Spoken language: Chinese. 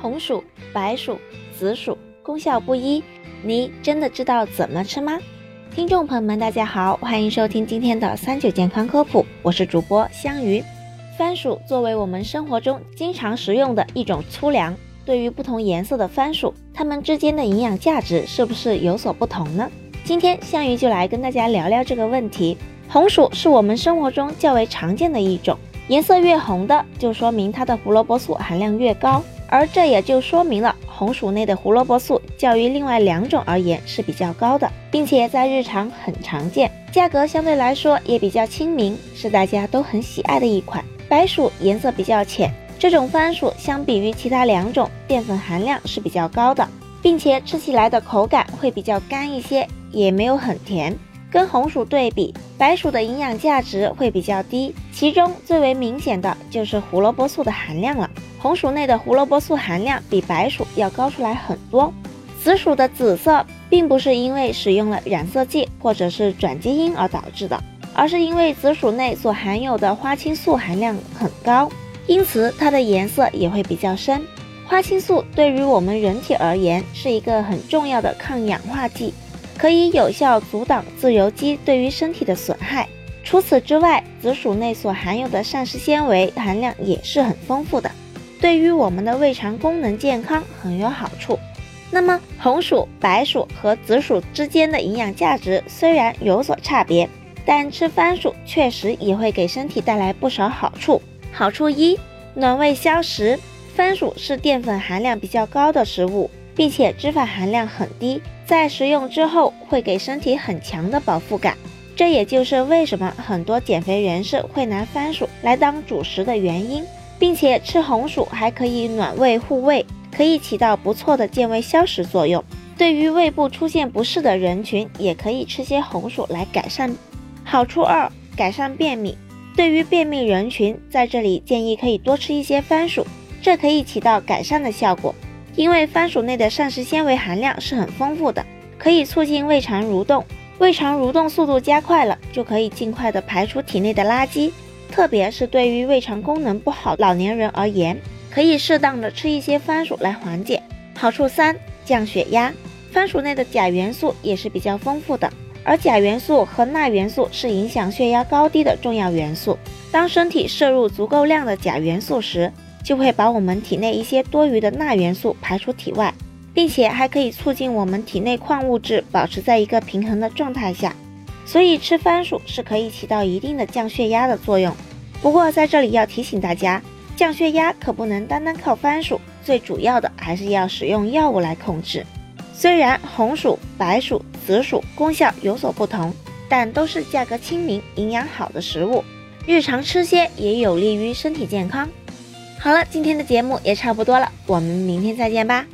红薯、白薯、紫薯功效不一，你真的知道怎么吃吗？听众朋友们，大家好，欢迎收听今天的三九健康科普，我是主播香鱼。番薯作为我们生活中经常食用的一种粗粮，对于不同颜色的番薯，它们之间的营养价值是不是有所不同呢？今天香鱼就来跟大家聊聊这个问题。红薯是我们生活中较为常见的一种，颜色越红的，就说明它的胡萝卜素含量越高。而这也就说明了红薯内的胡萝卜素较于另外两种而言是比较高的，并且在日常很常见，价格相对来说也比较亲民，是大家都很喜爱的一款。白薯颜色比较浅，这种番薯相比于其他两种，淀粉含量是比较高的，并且吃起来的口感会比较干一些，也没有很甜。跟红薯对比，白薯的营养价值会比较低，其中最为明显的就是胡萝卜素的含量了。红薯内的胡萝卜素含量比白薯要高出来很多。紫薯的紫色并不是因为使用了染色剂或者是转基因而导致的，而是因为紫薯内所含有的花青素含量很高，因此它的颜色也会比较深。花青素对于我们人体而言是一个很重要的抗氧化剂，可以有效阻挡自由基对于身体的损害。除此之外，紫薯内所含有的膳食纤维含量也是很丰富的。对于我们的胃肠功能健康很有好处。那么红薯、白薯和紫薯之间的营养价值虽然有所差别，但吃番薯确实也会给身体带来不少好处。好处一：暖胃消食。番薯是淀粉含量比较高的食物，并且脂肪含量很低，在食用之后会给身体很强的饱腹感。这也就是为什么很多减肥人士会拿番薯来当主食的原因。并且吃红薯还可以暖胃护胃，可以起到不错的健胃消食作用。对于胃部出现不适的人群，也可以吃些红薯来改善。好处二，改善便秘。对于便秘人群，在这里建议可以多吃一些番薯，这可以起到改善的效果。因为番薯内的膳食纤维含量是很丰富的，可以促进胃肠蠕动，胃肠蠕动速度加快了，就可以尽快的排出体内的垃圾。特别是对于胃肠功能不好老年人而言，可以适当的吃一些番薯来缓解。好处三，降血压。番薯内的钾元素也是比较丰富的，而钾元素和钠元素是影响血压高低的重要元素。当身体摄入足够量的钾元素时，就会把我们体内一些多余的钠元素排出体外，并且还可以促进我们体内矿物质保持在一个平衡的状态下。所以吃番薯是可以起到一定的降血压的作用。不过在这里要提醒大家，降血压可不能单单靠番薯，最主要的还是要使用药物来控制。虽然红薯、白薯、紫薯功效有所不同，但都是价格亲民、营养好的食物，日常吃些也有利于身体健康。好了，今天的节目也差不多了，我们明天再见吧。